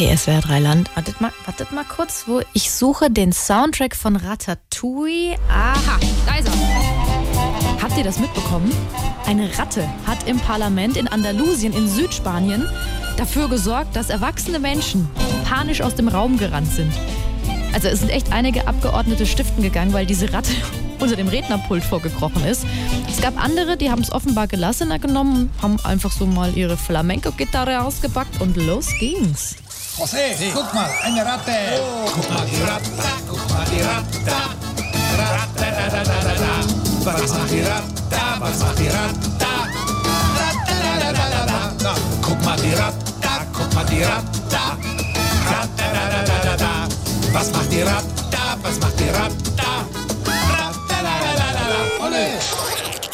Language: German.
Hey SWR 3 Land, wartet mal, wartet mal kurz, wo ich suche den Soundtrack von Ratatouille. Aha, da ist er. Habt ihr das mitbekommen? Eine Ratte hat im Parlament in Andalusien in Südspanien dafür gesorgt, dass erwachsene Menschen panisch aus dem Raum gerannt sind. Also es sind echt einige Abgeordnete stiften gegangen, weil diese Ratte unter dem Rednerpult vorgekrochen ist. Es gab andere, die haben es offenbar gelassener genommen, haben einfach so mal ihre Flamenco-Gitarre ausgepackt und los ging's. José, sí. guck mal, eine Ratte. Oh. Guck mal die Ratte, guck mal die Ratte. Da, da, da, da, da. Was macht die Ratte, was macht die Ratte? Da, da, da. Guck mal die guck mal die da, da, da. Was macht die was macht die